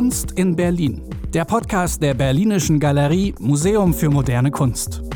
Kunst in Berlin. Der Podcast der Berlinischen Galerie Museum für moderne Kunst.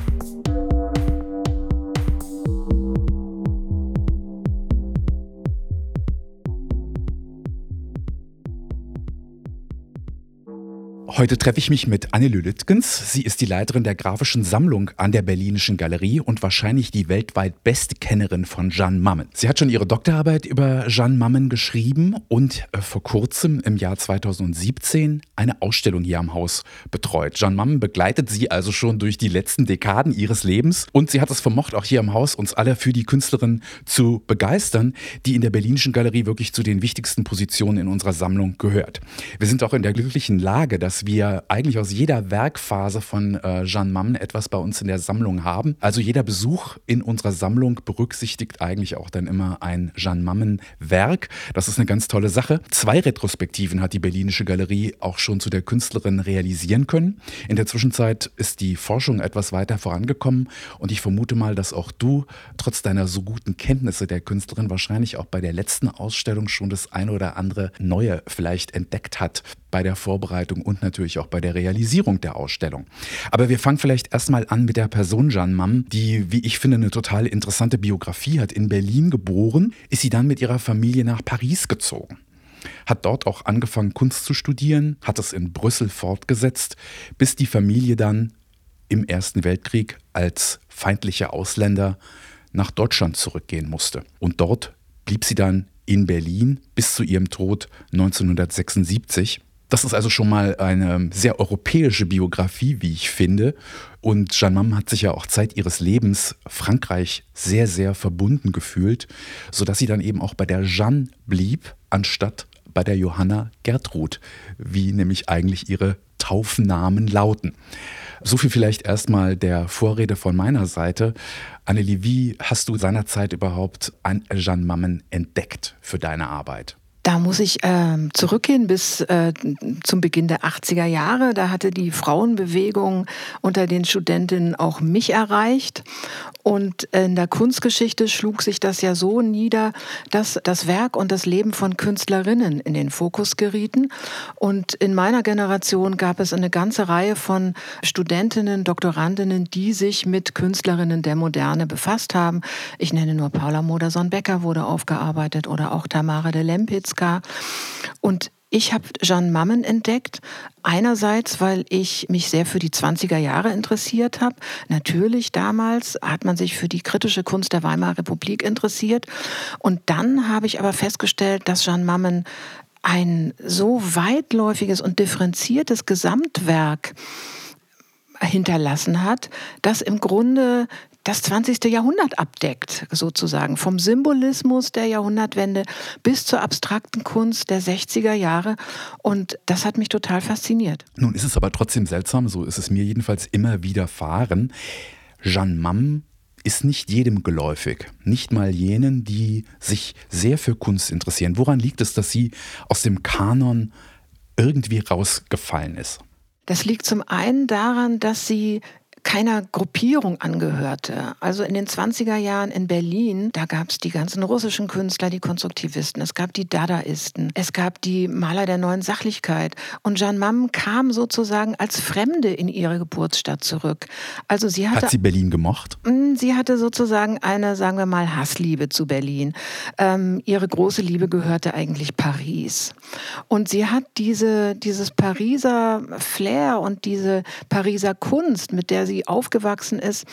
Heute treffe ich mich mit Anne Lüttgens. Sie ist die Leiterin der grafischen Sammlung an der Berlinischen Galerie und wahrscheinlich die weltweit beste Kennerin von Jeanne Mammen. Sie hat schon ihre Doktorarbeit über Jeanne Mammen geschrieben und äh, vor kurzem im Jahr 2017 eine Ausstellung hier am Haus betreut. Jeanne Mammen begleitet sie also schon durch die letzten Dekaden ihres Lebens und sie hat es vermocht, auch hier am Haus uns alle für die Künstlerin zu begeistern, die in der Berlinischen Galerie wirklich zu den wichtigsten Positionen in unserer Sammlung gehört. Wir sind auch in der glücklichen Lage, dass wir eigentlich aus jeder Werkphase von äh, Jeanne Mammen etwas bei uns in der Sammlung haben. Also jeder Besuch in unserer Sammlung berücksichtigt eigentlich auch dann immer ein Jeanne Mammen Werk. Das ist eine ganz tolle Sache. Zwei Retrospektiven hat die Berlinische Galerie auch schon zu der Künstlerin realisieren können. In der Zwischenzeit ist die Forschung etwas weiter vorangekommen und ich vermute mal, dass auch du trotz deiner so guten Kenntnisse der Künstlerin wahrscheinlich auch bei der letzten Ausstellung schon das eine oder andere Neue vielleicht entdeckt hat bei der Vorbereitung und natürlich auch bei der Realisierung der Ausstellung. Aber wir fangen vielleicht erstmal an mit der Person Jeanne Mam, die, wie ich finde, eine total interessante Biografie hat. In Berlin geboren, ist sie dann mit ihrer Familie nach Paris gezogen hat dort auch angefangen, Kunst zu studieren, hat es in Brüssel fortgesetzt, bis die Familie dann im Ersten Weltkrieg als feindliche Ausländer nach Deutschland zurückgehen musste. Und dort blieb sie dann in Berlin bis zu ihrem Tod 1976. Das ist also schon mal eine sehr europäische Biografie, wie ich finde. Und Jeanne Mam hat sich ja auch Zeit ihres Lebens Frankreich sehr, sehr verbunden gefühlt, sodass sie dann eben auch bei der Jeanne blieb, anstatt bei der Johanna Gertrud, wie nämlich eigentlich ihre Taufnamen lauten. So viel vielleicht erstmal der Vorrede von meiner Seite. Annelie, wie hast du seinerzeit überhaupt Jeanne Mammen entdeckt für deine Arbeit? Da muss ich äh, zurückgehen bis äh, zum Beginn der 80er Jahre. Da hatte die Frauenbewegung unter den Studentinnen auch mich erreicht. Und in der Kunstgeschichte schlug sich das ja so nieder, dass das Werk und das Leben von Künstlerinnen in den Fokus gerieten. Und in meiner Generation gab es eine ganze Reihe von Studentinnen, Doktorandinnen, die sich mit Künstlerinnen der Moderne befasst haben. Ich nenne nur Paula Modersohn-Becker wurde aufgearbeitet oder auch Tamara de Lempitz Oscar. Und ich habe Jeanne Mammen entdeckt. Einerseits, weil ich mich sehr für die 20er Jahre interessiert habe. Natürlich damals hat man sich für die kritische Kunst der Weimarer Republik interessiert. Und dann habe ich aber festgestellt, dass Jeanne Mammen ein so weitläufiges und differenziertes Gesamtwerk hinterlassen hat, das im Grunde das 20. Jahrhundert abdeckt, sozusagen. Vom Symbolismus der Jahrhundertwende bis zur abstrakten Kunst der 60er Jahre. Und das hat mich total fasziniert. Nun ist es aber trotzdem seltsam, so ist es mir jedenfalls immer widerfahren. Jeanne Mam ist nicht jedem geläufig, nicht mal jenen, die sich sehr für Kunst interessieren. Woran liegt es, dass sie aus dem Kanon irgendwie rausgefallen ist? Das liegt zum einen daran, dass sie keiner Gruppierung angehörte. Also in den 20er Jahren in Berlin, da gab es die ganzen russischen Künstler, die Konstruktivisten, es gab die Dadaisten, es gab die Maler der neuen Sachlichkeit. Und Jeanne Mam kam sozusagen als Fremde in ihre Geburtsstadt zurück. Also sie hatte, Hat sie Berlin gemocht? Mm, sie hatte sozusagen eine, sagen wir mal, Hassliebe zu Berlin. Ähm, ihre große Liebe gehörte eigentlich Paris. Und sie hat diese, dieses Pariser Flair und diese Pariser Kunst, mit der sie sie aufgewachsen ist.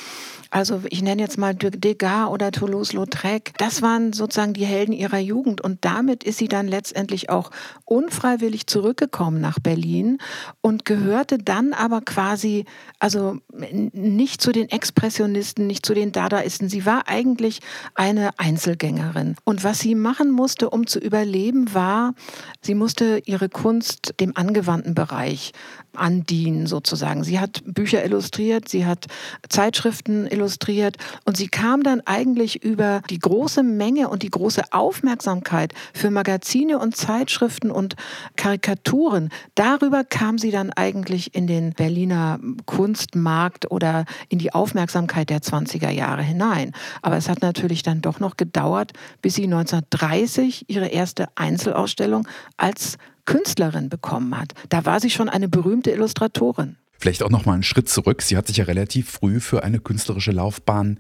Also ich nenne jetzt mal Degas oder Toulouse-Lautrec. Das waren sozusagen die Helden ihrer Jugend. Und damit ist sie dann letztendlich auch unfreiwillig zurückgekommen nach Berlin und gehörte dann aber quasi, also nicht zu den Expressionisten, nicht zu den Dadaisten. Sie war eigentlich eine Einzelgängerin. Und was sie machen musste, um zu überleben, war, sie musste ihre Kunst dem angewandten Bereich andienen sozusagen. Sie hat Bücher illustriert, sie hat Zeitschriften illustriert und sie kam dann eigentlich über die große Menge und die große Aufmerksamkeit für Magazine und Zeitschriften und Karikaturen. Darüber kam sie dann eigentlich in den Berliner Kunstmarkt oder in die Aufmerksamkeit der 20er Jahre hinein. Aber es hat natürlich dann doch noch gedauert, bis sie 1930 ihre erste Einzelausstellung als Künstlerin bekommen hat. Da war sie schon eine berühmte Illustratorin. Vielleicht auch noch mal einen Schritt zurück. Sie hat sich ja relativ früh für eine künstlerische Laufbahn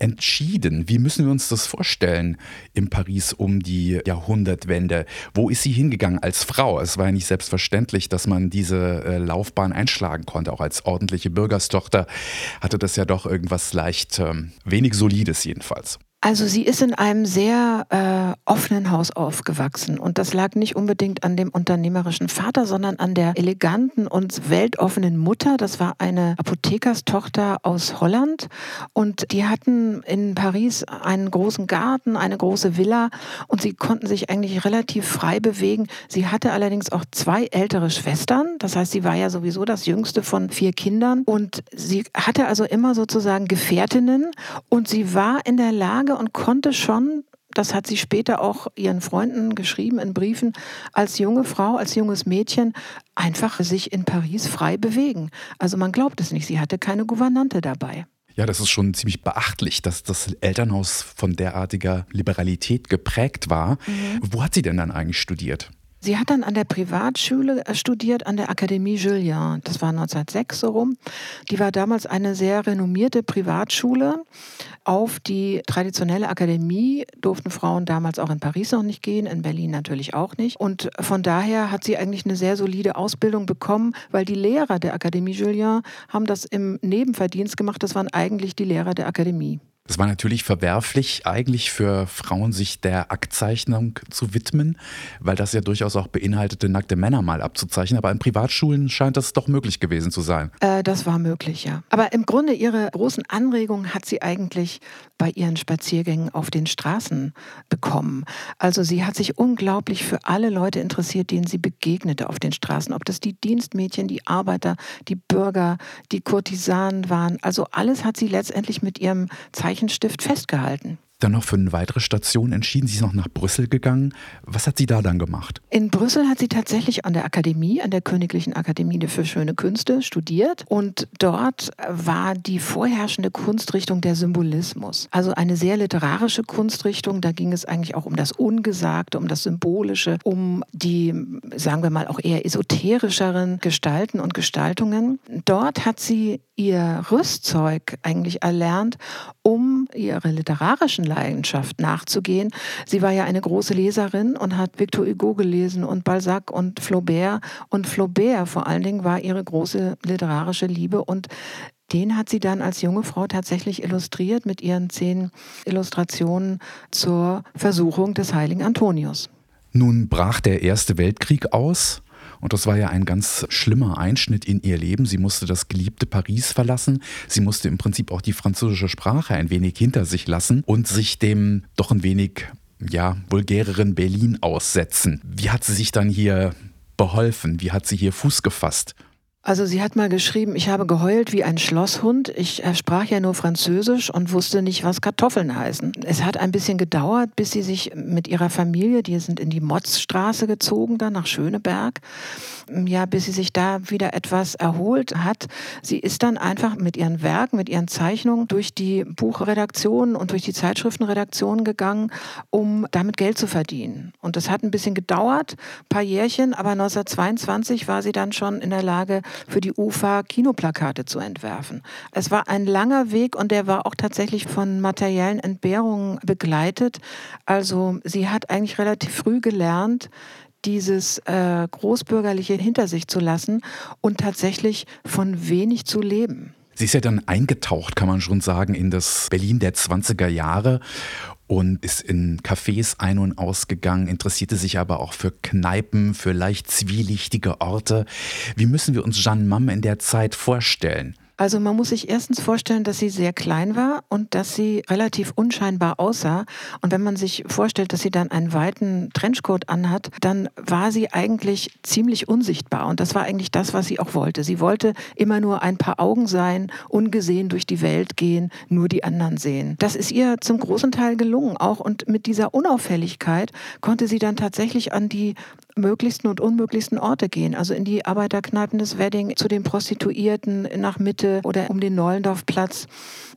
entschieden. Wie müssen wir uns das vorstellen in Paris um die Jahrhundertwende? Wo ist sie hingegangen als Frau? Es war ja nicht selbstverständlich, dass man diese äh, Laufbahn einschlagen konnte. Auch als ordentliche Bürgerstochter hatte das ja doch irgendwas leicht ähm, wenig Solides jedenfalls. Also sie ist in einem sehr äh, offenen Haus aufgewachsen. Und das lag nicht unbedingt an dem unternehmerischen Vater, sondern an der eleganten und weltoffenen Mutter. Das war eine Apothekerstochter aus Holland. Und die hatten in Paris einen großen Garten, eine große Villa. Und sie konnten sich eigentlich relativ frei bewegen. Sie hatte allerdings auch zwei ältere Schwestern, das heißt, sie war ja sowieso das jüngste von vier Kindern. Und sie hatte also immer sozusagen Gefährtinnen. Und sie war in der Lage und konnte schon das hat sie später auch ihren Freunden geschrieben in Briefen, als junge Frau, als junges Mädchen einfach sich in Paris frei bewegen. Also man glaubt es nicht, sie hatte keine Gouvernante dabei. Ja, das ist schon ziemlich beachtlich, dass das Elternhaus von derartiger Liberalität geprägt war. Mhm. Wo hat sie denn dann eigentlich studiert? Sie hat dann an der Privatschule äh, studiert, an der Akademie Julien. Das war 1906 so rum. Die war damals eine sehr renommierte Privatschule. Auf die traditionelle Akademie durften Frauen damals auch in Paris noch nicht gehen, in Berlin natürlich auch nicht. Und von daher hat sie eigentlich eine sehr solide Ausbildung bekommen, weil die Lehrer der Akademie Julien haben das im Nebenverdienst gemacht. Das waren eigentlich die Lehrer der Akademie. Es war natürlich verwerflich, eigentlich für Frauen sich der Aktzeichnung zu widmen, weil das ja durchaus auch beinhaltete, nackte Männer mal abzuzeichnen. Aber in Privatschulen scheint das doch möglich gewesen zu sein. Äh, das war möglich, ja. Aber im Grunde ihre großen Anregungen hat sie eigentlich bei ihren Spaziergängen auf den Straßen bekommen. Also sie hat sich unglaublich für alle Leute interessiert, denen sie begegnete auf den Straßen. Ob das die Dienstmädchen, die Arbeiter, die Bürger, die Kurtisanen waren. Also alles hat sie letztendlich mit ihrem Zeichen Zeichenstift festgehalten dann noch für eine weitere Station entschieden. Sie ist noch nach Brüssel gegangen. Was hat sie da dann gemacht? In Brüssel hat sie tatsächlich an der Akademie, an der Königlichen Akademie für Schöne Künste studiert. Und dort war die vorherrschende Kunstrichtung der Symbolismus. Also eine sehr literarische Kunstrichtung. Da ging es eigentlich auch um das Ungesagte, um das Symbolische, um die, sagen wir mal, auch eher esoterischeren Gestalten und Gestaltungen. Dort hat sie ihr Rüstzeug eigentlich erlernt, um ihre literarischen Leidenschaft nachzugehen. Sie war ja eine große Leserin und hat Victor Hugo gelesen und Balzac und Flaubert. Und Flaubert vor allen Dingen war ihre große literarische Liebe und den hat sie dann als junge Frau tatsächlich illustriert mit ihren zehn Illustrationen zur Versuchung des heiligen Antonius. Nun brach der Erste Weltkrieg aus und das war ja ein ganz schlimmer Einschnitt in ihr Leben. Sie musste das geliebte Paris verlassen. Sie musste im Prinzip auch die französische Sprache ein wenig hinter sich lassen und sich dem doch ein wenig, ja, vulgäreren Berlin aussetzen. Wie hat sie sich dann hier beholfen? Wie hat sie hier Fuß gefasst? Also sie hat mal geschrieben, ich habe geheult wie ein Schlosshund. Ich sprach ja nur Französisch und wusste nicht, was Kartoffeln heißen. Es hat ein bisschen gedauert, bis sie sich mit ihrer Familie, die sind in die Motzstraße gezogen, dann nach Schöneberg, ja, bis sie sich da wieder etwas erholt hat. Sie ist dann einfach mit ihren Werken, mit ihren Zeichnungen durch die Buchredaktion und durch die Zeitschriftenredaktion gegangen, um damit Geld zu verdienen. Und das hat ein bisschen gedauert, ein paar Jährchen, aber 1922 war sie dann schon in der Lage, für die UFA Kinoplakate zu entwerfen. Es war ein langer Weg und der war auch tatsächlich von materiellen Entbehrungen begleitet. Also sie hat eigentlich relativ früh gelernt, dieses äh, Großbürgerliche hinter sich zu lassen und tatsächlich von wenig zu leben. Sie ist ja dann eingetaucht, kann man schon sagen, in das Berlin der 20er Jahre und ist in Cafés ein- und ausgegangen, interessierte sich aber auch für Kneipen, für leicht zwielichtige Orte. Wie müssen wir uns Jeanne Mamme in der Zeit vorstellen? Also man muss sich erstens vorstellen, dass sie sehr klein war und dass sie relativ unscheinbar aussah. Und wenn man sich vorstellt, dass sie dann einen weiten Trenchcoat anhat, dann war sie eigentlich ziemlich unsichtbar. Und das war eigentlich das, was sie auch wollte. Sie wollte immer nur ein paar Augen sein, ungesehen durch die Welt gehen, nur die anderen sehen. Das ist ihr zum großen Teil gelungen auch. Und mit dieser Unauffälligkeit konnte sie dann tatsächlich an die möglichsten und unmöglichsten Orte gehen. Also in die Arbeiterkneipen des Wedding, zu den Prostituierten nach Mitte oder um den Neulendorfplatz.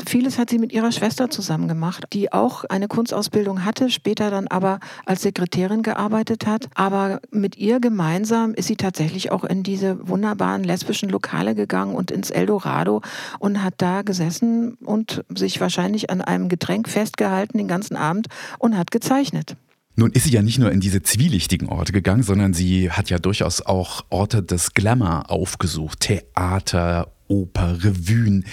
Vieles hat sie mit ihrer Schwester zusammen gemacht, die auch eine Kunstausbildung hatte, später dann aber als Sekretärin gearbeitet hat. Aber mit ihr gemeinsam ist sie tatsächlich auch in diese wunderbaren lesbischen Lokale gegangen und ins Eldorado und hat da gesessen und sich wahrscheinlich an einem Getränk festgehalten den ganzen Abend und hat gezeichnet. Nun ist sie ja nicht nur in diese zwielichtigen Orte gegangen, sondern sie hat ja durchaus auch Orte des Glamour aufgesucht. Theater, Oper, Revuen.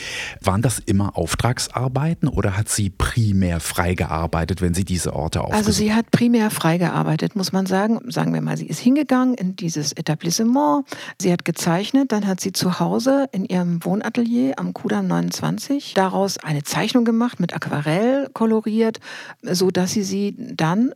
Waren das immer Auftragsarbeiten oder hat sie primär frei gearbeitet, wenn sie diese Orte aufgesucht Also sie hat primär frei gearbeitet, muss man sagen. Sagen wir mal, sie ist hingegangen in dieses Etablissement, sie hat gezeichnet, dann hat sie zu Hause in ihrem Wohnatelier am Kudamm 29 daraus eine Zeichnung gemacht mit Aquarell koloriert, so dass sie sie dann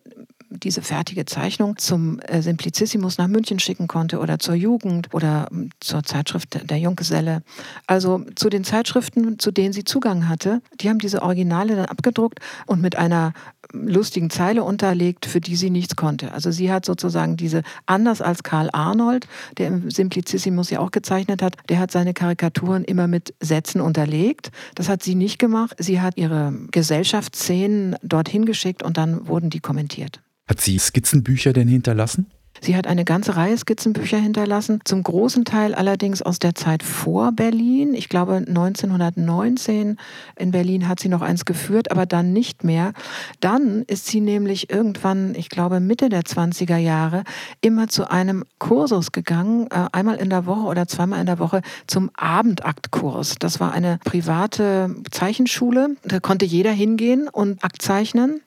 diese fertige Zeichnung zum äh, Simplicissimus nach München schicken konnte oder zur Jugend oder ähm, zur Zeitschrift der Junggeselle. Also zu den Zeitschriften, zu denen sie Zugang hatte, die haben diese Originale dann abgedruckt und mit einer lustigen Zeile unterlegt, für die sie nichts konnte. Also sie hat sozusagen diese, anders als Karl Arnold, der im Simplicissimus ja auch gezeichnet hat, der hat seine Karikaturen immer mit Sätzen unterlegt. Das hat sie nicht gemacht. Sie hat ihre Gesellschaftsszenen dorthin geschickt und dann wurden die kommentiert. Hat sie Skizzenbücher denn hinterlassen? Sie hat eine ganze Reihe Skizzenbücher hinterlassen, zum großen Teil allerdings aus der Zeit vor Berlin. Ich glaube 1919 in Berlin hat sie noch eins geführt, aber dann nicht mehr. Dann ist sie nämlich irgendwann, ich glaube Mitte der 20er Jahre, immer zu einem Kursus gegangen, äh, einmal in der Woche oder zweimal in der Woche zum Abendaktkurs. Das war eine private Zeichenschule, da konnte jeder hingehen und Akt zeichnen.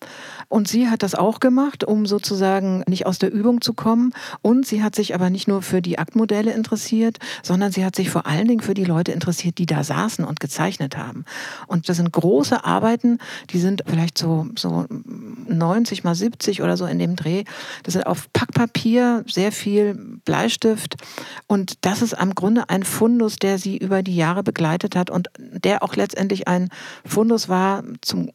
Und sie hat das auch gemacht, um sozusagen nicht aus der Übung zu kommen. Und sie hat sich aber nicht nur für die Aktmodelle interessiert, sondern sie hat sich vor allen Dingen für die Leute interessiert, die da saßen und gezeichnet haben. Und das sind große Arbeiten, die sind vielleicht so, so 90 mal 70 oder so in dem Dreh. Das sind auf Packpapier, sehr viel Bleistift. Und das ist am Grunde ein Fundus, der sie über die Jahre begleitet hat und der auch letztendlich ein Fundus war zum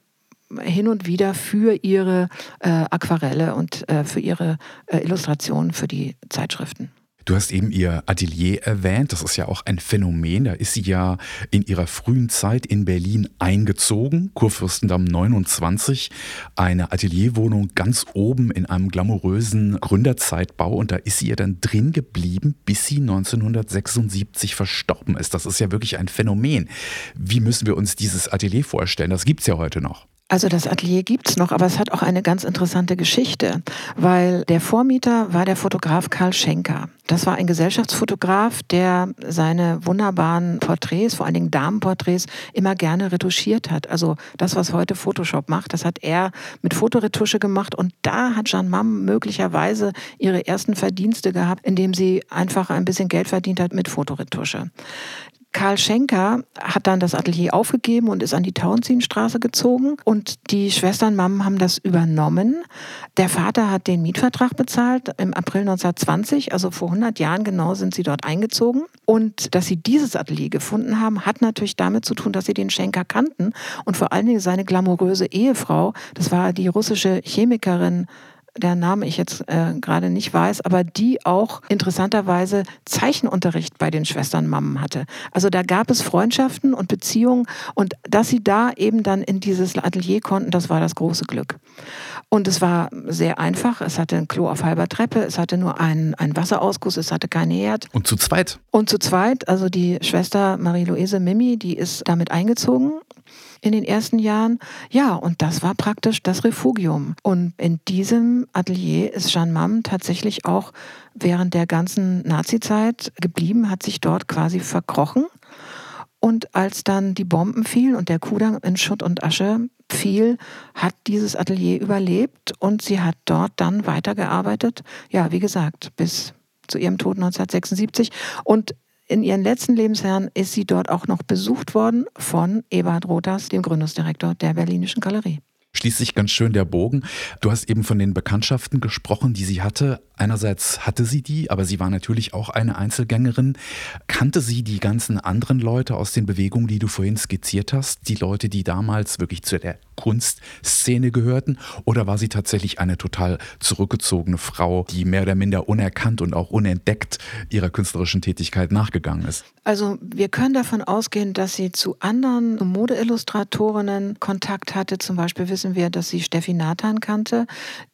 hin und wieder für ihre äh, Aquarelle und äh, für ihre äh, Illustrationen für die Zeitschriften. Du hast eben ihr Atelier erwähnt. Das ist ja auch ein Phänomen. Da ist sie ja in ihrer frühen Zeit in Berlin eingezogen. Kurfürstendamm 29. Eine Atelierwohnung ganz oben in einem glamourösen Gründerzeitbau. Und da ist sie ja dann drin geblieben, bis sie 1976 verstorben ist. Das ist ja wirklich ein Phänomen. Wie müssen wir uns dieses Atelier vorstellen? Das gibt es ja heute noch. Also das Atelier gibt's noch, aber es hat auch eine ganz interessante Geschichte, weil der Vormieter war der Fotograf Karl Schenker. Das war ein Gesellschaftsfotograf, der seine wunderbaren Porträts, vor allen Dingen Damenporträts, immer gerne retuschiert hat. Also das, was heute Photoshop macht, das hat er mit Fotoretusche gemacht und da hat Jeanne Mam möglicherweise ihre ersten Verdienste gehabt, indem sie einfach ein bisschen Geld verdient hat mit Fotoretusche. Karl Schenker hat dann das Atelier aufgegeben und ist an die Tauentzienstraße gezogen. Und die Schwestern Mammen haben das übernommen. Der Vater hat den Mietvertrag bezahlt im April 1920, also vor 100 Jahren genau sind sie dort eingezogen. Und dass sie dieses Atelier gefunden haben, hat natürlich damit zu tun, dass sie den Schenker kannten und vor allen Dingen seine glamouröse Ehefrau, das war die russische Chemikerin der Name ich jetzt äh, gerade nicht weiß, aber die auch interessanterweise Zeichenunterricht bei den Schwestern Mammen hatte. Also da gab es Freundschaften und Beziehungen und dass sie da eben dann in dieses Atelier konnten, das war das große Glück. Und es war sehr einfach. Es hatte ein Klo auf halber Treppe, es hatte nur einen, einen Wasserausguss, es hatte keinen Herd. Und zu zweit? Und zu zweit, also die Schwester Marie-Louise Mimi, die ist damit eingezogen in den ersten Jahren. Ja, und das war praktisch das Refugium. Und in diesem Atelier ist Jeanne Mam tatsächlich auch während der ganzen Nazizeit geblieben, hat sich dort quasi verkrochen. Und als dann die Bomben fielen und der Kudamm in Schutt und Asche fiel, hat dieses Atelier überlebt und sie hat dort dann weitergearbeitet. Ja, wie gesagt, bis zu ihrem Tod 1976. Und in ihren letzten Lebensjahren ist sie dort auch noch besucht worden von Eberhard Rothers, dem Gründungsdirektor der Berlinischen Galerie. Schließt sich ganz schön der Bogen. Du hast eben von den Bekanntschaften gesprochen, die sie hatte. Einerseits hatte sie die, aber sie war natürlich auch eine Einzelgängerin. Kannte sie die ganzen anderen Leute aus den Bewegungen, die du vorhin skizziert hast? Die Leute, die damals wirklich zu der Kunstszene gehörten? Oder war sie tatsächlich eine total zurückgezogene Frau, die mehr oder minder unerkannt und auch unentdeckt ihrer künstlerischen Tätigkeit nachgegangen ist? Also wir können davon ausgehen, dass sie zu anderen Modeillustratorinnen Kontakt hatte. Zum Beispiel wissen wir, dass sie Steffi Nathan kannte,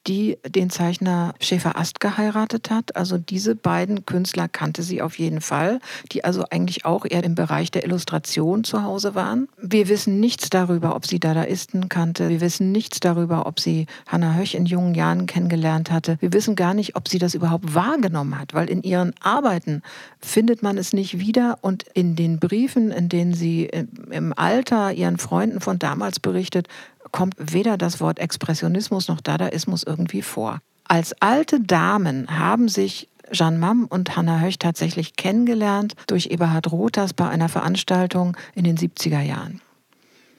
die den Zeichner Schäfer Ast geheiratet hat. Also diese beiden Künstler kannte sie auf jeden Fall, die also eigentlich auch eher im Bereich der Illustration zu Hause waren. Wir wissen nichts darüber, ob sie Dadaisten kannte. Wir wissen nichts darüber, ob sie Hannah Höch in jungen Jahren kennengelernt hatte. Wir wissen gar nicht, ob sie das überhaupt wahrgenommen hat, weil in ihren Arbeiten findet man es nicht wieder und in den Briefen, in denen sie im Alter ihren Freunden von damals berichtet, kommt weder das Wort Expressionismus noch Dadaismus irgendwie vor. Als alte Damen haben sich Jeanne Mamm und Hannah Höch tatsächlich kennengelernt durch Eberhard Rothers bei einer Veranstaltung in den 70er Jahren.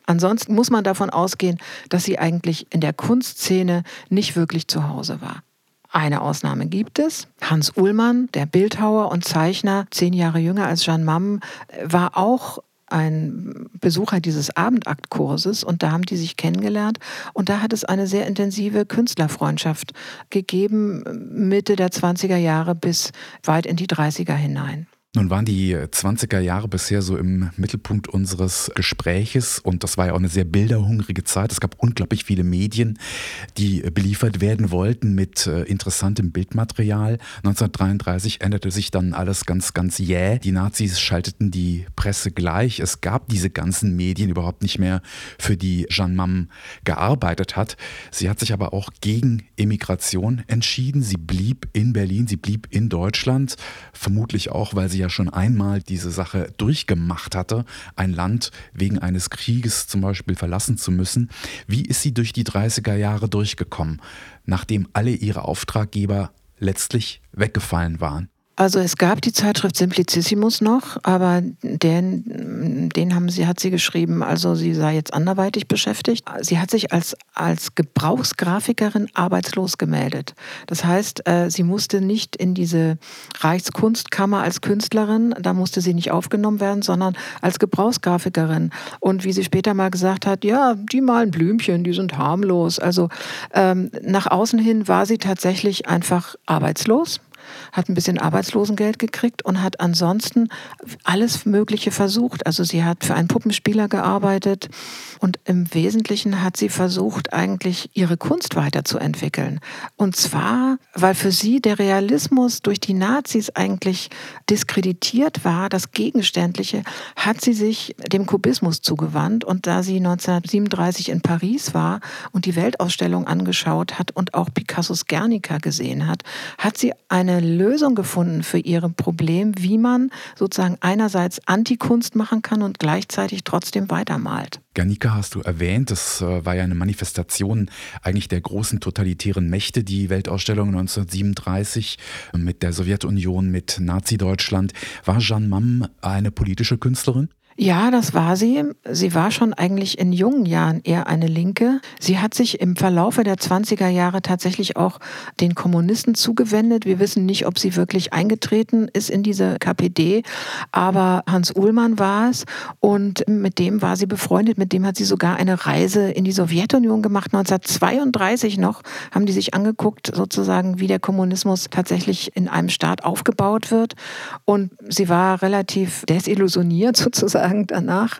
Ansonsten muss man davon ausgehen, dass sie eigentlich in der Kunstszene nicht wirklich zu Hause war. Eine Ausnahme gibt es. Hans Ullmann, der Bildhauer und Zeichner, zehn Jahre jünger als Jeanne Mamm, war auch ein Besucher dieses Abendaktkurses und da haben die sich kennengelernt und da hat es eine sehr intensive Künstlerfreundschaft gegeben, Mitte der 20er Jahre bis weit in die 30er hinein. Nun waren die 20er Jahre bisher so im Mittelpunkt unseres Gespräches und das war ja auch eine sehr bilderhungrige Zeit. Es gab unglaublich viele Medien, die beliefert werden wollten mit äh, interessantem Bildmaterial. 1933 änderte sich dann alles ganz, ganz jäh. Die Nazis schalteten die Presse gleich. Es gab diese ganzen Medien überhaupt nicht mehr, für die Jeanne Mamm gearbeitet hat. Sie hat sich aber auch gegen Emigration entschieden. Sie blieb in Berlin, sie blieb in Deutschland, vermutlich auch, weil sie ja schon einmal diese Sache durchgemacht hatte, ein Land wegen eines Krieges zum Beispiel verlassen zu müssen. Wie ist sie durch die 30er Jahre durchgekommen, nachdem alle ihre Auftraggeber letztlich weggefallen waren? Also es gab die Zeitschrift Simplicissimus noch, aber den, den haben sie, hat sie geschrieben, also sie sei jetzt anderweitig beschäftigt. Sie hat sich als, als Gebrauchsgrafikerin arbeitslos gemeldet. Das heißt, äh, sie musste nicht in diese Reichskunstkammer als Künstlerin, da musste sie nicht aufgenommen werden, sondern als Gebrauchsgrafikerin. Und wie sie später mal gesagt hat, ja, die malen Blümchen, die sind harmlos. Also ähm, nach außen hin war sie tatsächlich einfach arbeitslos hat ein bisschen Arbeitslosengeld gekriegt und hat ansonsten alles Mögliche versucht. Also sie hat für einen Puppenspieler gearbeitet und im Wesentlichen hat sie versucht, eigentlich ihre Kunst weiterzuentwickeln. Und zwar, weil für sie der Realismus durch die Nazis eigentlich diskreditiert war, das Gegenständliche, hat sie sich dem Kubismus zugewandt. Und da sie 1937 in Paris war und die Weltausstellung angeschaut hat und auch Picassos Guernica gesehen hat, hat sie eine Lösung gefunden für ihr Problem, wie man sozusagen einerseits Antikunst machen kann und gleichzeitig trotzdem weitermalt. Guernica hast du erwähnt, das äh, war ja eine Manifestation eigentlich der großen totalitären Mächte, die Weltausstellung 1937 mit der Sowjetunion, mit Nazi-Deutschland. War Jeanne Mamm eine politische Künstlerin? Ja, das war sie. Sie war schon eigentlich in jungen Jahren eher eine Linke. Sie hat sich im Verlaufe der 20er Jahre tatsächlich auch den Kommunisten zugewendet. Wir wissen nicht, ob sie wirklich eingetreten ist in diese KPD, aber Hans Uhlmann war es und mit dem war sie befreundet. Mit dem hat sie sogar eine Reise in die Sowjetunion gemacht. 1932 noch haben die sich angeguckt, sozusagen, wie der Kommunismus tatsächlich in einem Staat aufgebaut wird. Und sie war relativ desillusioniert sozusagen sagen danach.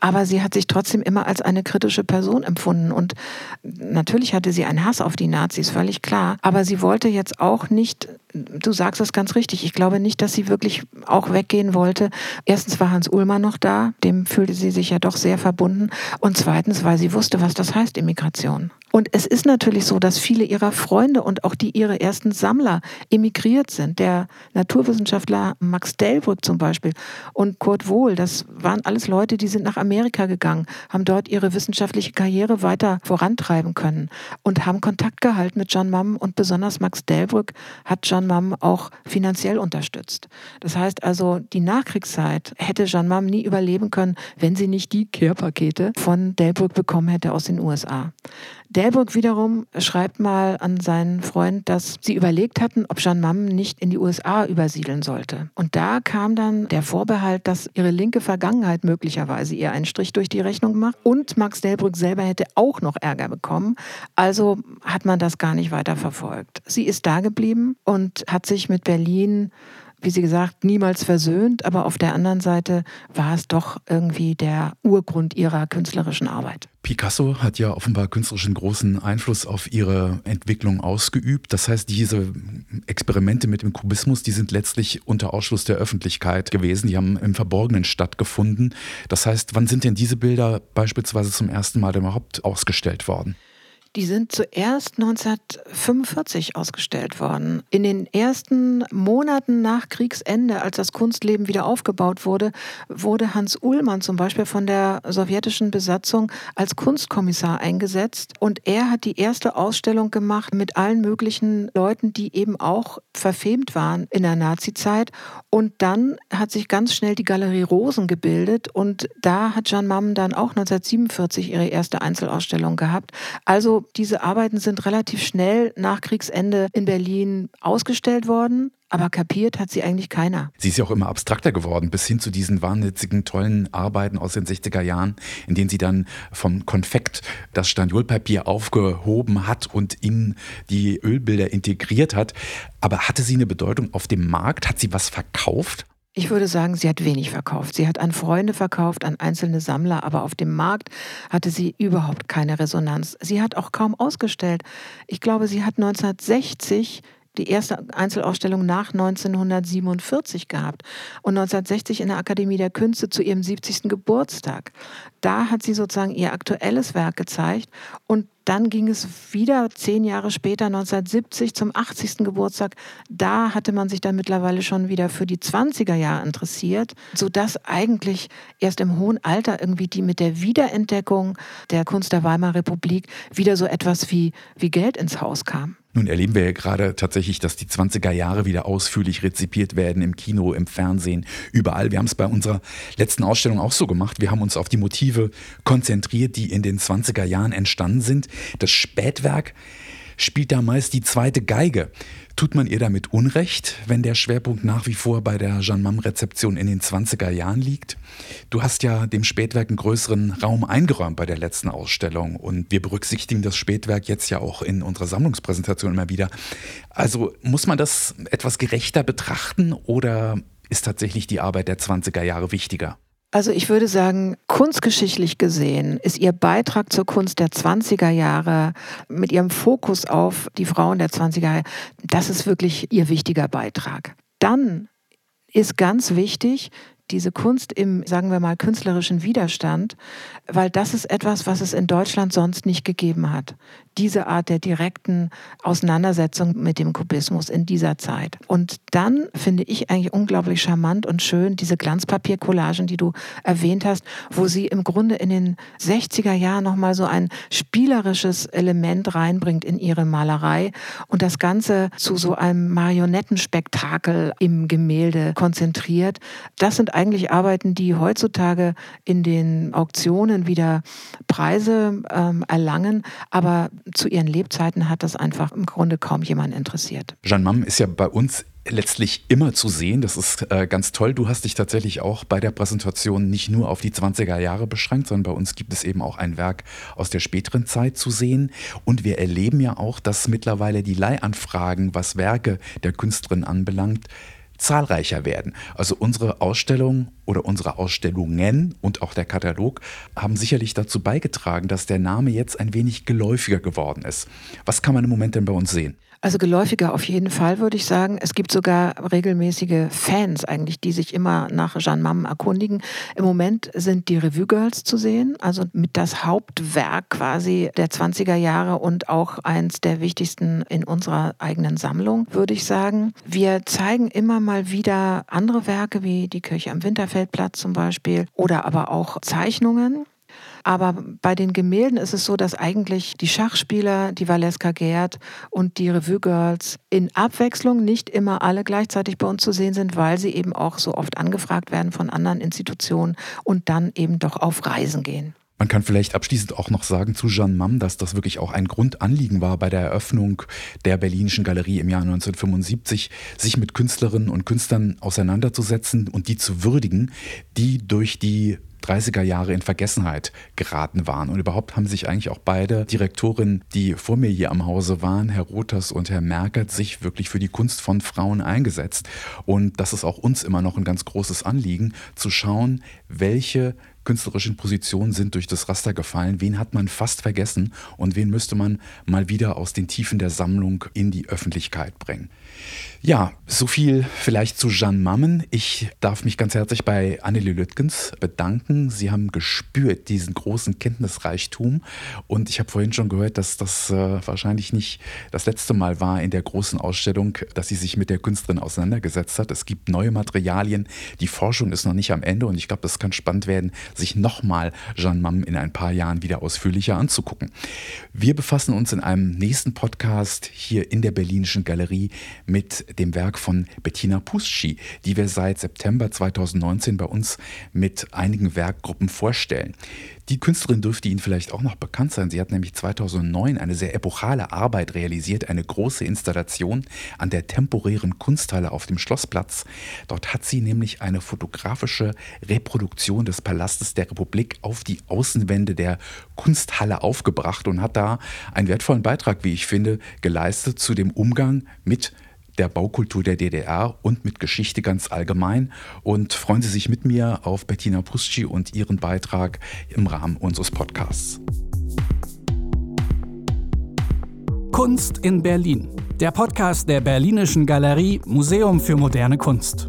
Aber sie hat sich trotzdem immer als eine kritische Person empfunden. Und natürlich hatte sie einen Hass auf die Nazis, völlig klar. Aber sie wollte jetzt auch nicht, du sagst das ganz richtig, ich glaube nicht, dass sie wirklich auch weggehen wollte. Erstens war Hans Ullmann noch da, dem fühlte sie sich ja doch sehr verbunden. Und zweitens, weil sie wusste, was das heißt, Immigration. Und es ist natürlich so, dass viele ihrer Freunde und auch die ihre ersten Sammler emigriert sind. Der Naturwissenschaftler Max Delbrück zum Beispiel und Kurt Wohl, das waren alles Leute, die sind nach Amerika gegangen, haben dort ihre wissenschaftliche Karriere weiter vorantreiben können und haben Kontakt gehalten mit John Mamm und besonders Max Delbrück hat John Jeanne Mam auch finanziell unterstützt. Das heißt also, die Nachkriegszeit hätte Jeanne Mam nie überleben können, wenn sie nicht die Care-Pakete von Delbrück bekommen hätte aus den USA. Delbrück wiederum schreibt mal an seinen Freund, dass sie überlegt hatten, ob Jeanne Mam nicht in die USA übersiedeln sollte. Und da kam dann der Vorbehalt, dass ihre linke Vergangenheit möglicherweise ihr einen Strich durch die Rechnung macht und Max Delbrück selber hätte auch noch Ärger bekommen. Also hat man das gar nicht weiter verfolgt. Sie ist da geblieben und hat sich mit Berlin wie sie gesagt, niemals versöhnt, aber auf der anderen Seite war es doch irgendwie der Urgrund ihrer künstlerischen Arbeit. Picasso hat ja offenbar künstlerischen großen Einfluss auf ihre Entwicklung ausgeübt. Das heißt, diese Experimente mit dem Kubismus, die sind letztlich unter Ausschluss der Öffentlichkeit gewesen. Die haben im Verborgenen stattgefunden. Das heißt, wann sind denn diese Bilder beispielsweise zum ersten Mal überhaupt ausgestellt worden? Die sind zuerst 1945 ausgestellt worden. In den ersten Monaten nach Kriegsende, als das Kunstleben wieder aufgebaut wurde, wurde Hans Ullmann zum Beispiel von der sowjetischen Besatzung als Kunstkommissar eingesetzt. Und er hat die erste Ausstellung gemacht mit allen möglichen Leuten, die eben auch verfemt waren in der Nazizeit. Und dann hat sich ganz schnell die Galerie Rosen gebildet. Und da hat Jeanne Mamm dann auch 1947 ihre erste Einzelausstellung gehabt. Also diese Arbeiten sind relativ schnell nach Kriegsende in Berlin ausgestellt worden. Aber kapiert hat sie eigentlich keiner. Sie ist ja auch immer abstrakter geworden, bis hin zu diesen wahnwitzigen, tollen Arbeiten aus den 60er Jahren, in denen sie dann vom Konfekt das Staniolpapier aufgehoben hat und in die Ölbilder integriert hat. Aber hatte sie eine Bedeutung auf dem Markt? Hat sie was verkauft? Ich würde sagen, sie hat wenig verkauft. Sie hat an Freunde verkauft, an einzelne Sammler, aber auf dem Markt hatte sie überhaupt keine Resonanz. Sie hat auch kaum ausgestellt. Ich glaube, sie hat 1960 die erste Einzelausstellung nach 1947 gehabt und 1960 in der Akademie der Künste zu ihrem 70. Geburtstag. Da hat sie sozusagen ihr aktuelles Werk gezeigt und dann ging es wieder zehn Jahre später, 1970, zum 80. Geburtstag. Da hatte man sich dann mittlerweile schon wieder für die 20er Jahre interessiert, sodass eigentlich erst im hohen Alter irgendwie die mit der Wiederentdeckung der Kunst der Weimarer Republik wieder so etwas wie, wie Geld ins Haus kam. Nun erleben wir ja gerade tatsächlich, dass die 20er Jahre wieder ausführlich rezipiert werden im Kino, im Fernsehen, überall. Wir haben es bei unserer letzten Ausstellung auch so gemacht. Wir haben uns auf die Motive konzentriert, die in den 20er Jahren entstanden sind. Das Spätwerk spielt da meist die zweite Geige. Tut man ihr damit Unrecht, wenn der Schwerpunkt nach wie vor bei der Jeanne Mam-Rezeption in den 20er Jahren liegt? Du hast ja dem Spätwerk einen größeren Raum eingeräumt bei der letzten Ausstellung und wir berücksichtigen das Spätwerk jetzt ja auch in unserer Sammlungspräsentation immer wieder. Also muss man das etwas gerechter betrachten oder ist tatsächlich die Arbeit der 20er Jahre wichtiger? Also ich würde sagen, kunstgeschichtlich gesehen ist ihr Beitrag zur Kunst der 20er Jahre mit ihrem Fokus auf die Frauen der 20er Jahre, das ist wirklich ihr wichtiger Beitrag. Dann ist ganz wichtig, diese Kunst im, sagen wir mal, künstlerischen Widerstand, weil das ist etwas, was es in Deutschland sonst nicht gegeben hat. Diese Art der direkten Auseinandersetzung mit dem Kubismus in dieser Zeit. Und dann finde ich eigentlich unglaublich charmant und schön diese Glanzpapiercollagen, die du erwähnt hast, wo sie im Grunde in den 60er Jahren nochmal so ein spielerisches Element reinbringt in ihre Malerei und das Ganze zu so einem Marionettenspektakel im Gemälde konzentriert. Das sind eigentlich Arbeiten, die heutzutage in den Auktionen wieder Preise ähm, erlangen, aber zu ihren Lebzeiten hat das einfach im Grunde kaum jemand interessiert. Jeanne Mam ist ja bei uns letztlich immer zu sehen. Das ist äh, ganz toll. Du hast dich tatsächlich auch bei der Präsentation nicht nur auf die 20er Jahre beschränkt, sondern bei uns gibt es eben auch ein Werk aus der späteren Zeit zu sehen. Und wir erleben ja auch, dass mittlerweile die Leihanfragen, was Werke der Künstlerin anbelangt, zahlreicher werden. Also unsere Ausstellung oder unsere Ausstellungen und auch der Katalog haben sicherlich dazu beigetragen, dass der Name jetzt ein wenig geläufiger geworden ist. Was kann man im Moment denn bei uns sehen? Also geläufiger auf jeden Fall, würde ich sagen. Es gibt sogar regelmäßige Fans eigentlich, die sich immer nach Jeanne Mam erkundigen. Im Moment sind die Revue Girls zu sehen, also mit das Hauptwerk quasi der 20er Jahre und auch eins der wichtigsten in unserer eigenen Sammlung, würde ich sagen. Wir zeigen immer mal wieder andere Werke wie die Kirche am Winterfeldplatz zum Beispiel oder aber auch Zeichnungen Aber bei den Gemälden ist es so, dass eigentlich die Schachspieler, die Valeska Gerd und die Revue Girls in Abwechslung nicht immer alle gleichzeitig bei uns zu sehen sind, weil sie eben auch so oft angefragt werden von anderen Institutionen und dann eben doch auf Reisen gehen. Man kann vielleicht abschließend auch noch sagen zu Jeanne Mam, dass das wirklich auch ein Grundanliegen war bei der Eröffnung der Berlinischen Galerie im Jahr 1975, sich mit Künstlerinnen und Künstlern auseinanderzusetzen und die zu würdigen, die durch die 30er Jahre in Vergessenheit geraten waren. Und überhaupt haben sich eigentlich auch beide Direktorinnen, die vor mir hier am Hause waren, Herr Rothers und Herr Merkert, sich wirklich für die Kunst von Frauen eingesetzt. Und das ist auch uns immer noch ein ganz großes Anliegen, zu schauen, welche künstlerischen Positionen sind durch das Raster gefallen, wen hat man fast vergessen und wen müsste man mal wieder aus den Tiefen der Sammlung in die Öffentlichkeit bringen. Ja, so viel vielleicht zu Jeanne Mammen. Ich darf mich ganz herzlich bei Annelie Lüttgens bedanken. Sie haben gespürt diesen großen Kenntnisreichtum und ich habe vorhin schon gehört, dass das äh, wahrscheinlich nicht das letzte Mal war in der großen Ausstellung, dass sie sich mit der Künstlerin auseinandergesetzt hat. Es gibt neue Materialien, die Forschung ist noch nicht am Ende und ich glaube, das kann spannend werden, sich nochmal Jeanne Mammen in ein paar Jahren wieder ausführlicher anzugucken. Wir befassen uns in einem nächsten Podcast hier in der Berlinischen Galerie mit dem Werk von Bettina Pusci, die wir seit September 2019 bei uns mit einigen Werkgruppen vorstellen. Die Künstlerin dürfte Ihnen vielleicht auch noch bekannt sein. Sie hat nämlich 2009 eine sehr epochale Arbeit realisiert, eine große Installation an der temporären Kunsthalle auf dem Schlossplatz. Dort hat sie nämlich eine fotografische Reproduktion des Palastes der Republik auf die Außenwände der Kunsthalle aufgebracht und hat da einen wertvollen Beitrag, wie ich finde, geleistet zu dem Umgang mit der Baukultur der DDR und mit Geschichte ganz allgemein. Und freuen Sie sich mit mir auf Bettina Pusci und ihren Beitrag im Rahmen unseres Podcasts. Kunst in Berlin. Der Podcast der Berlinischen Galerie Museum für moderne Kunst.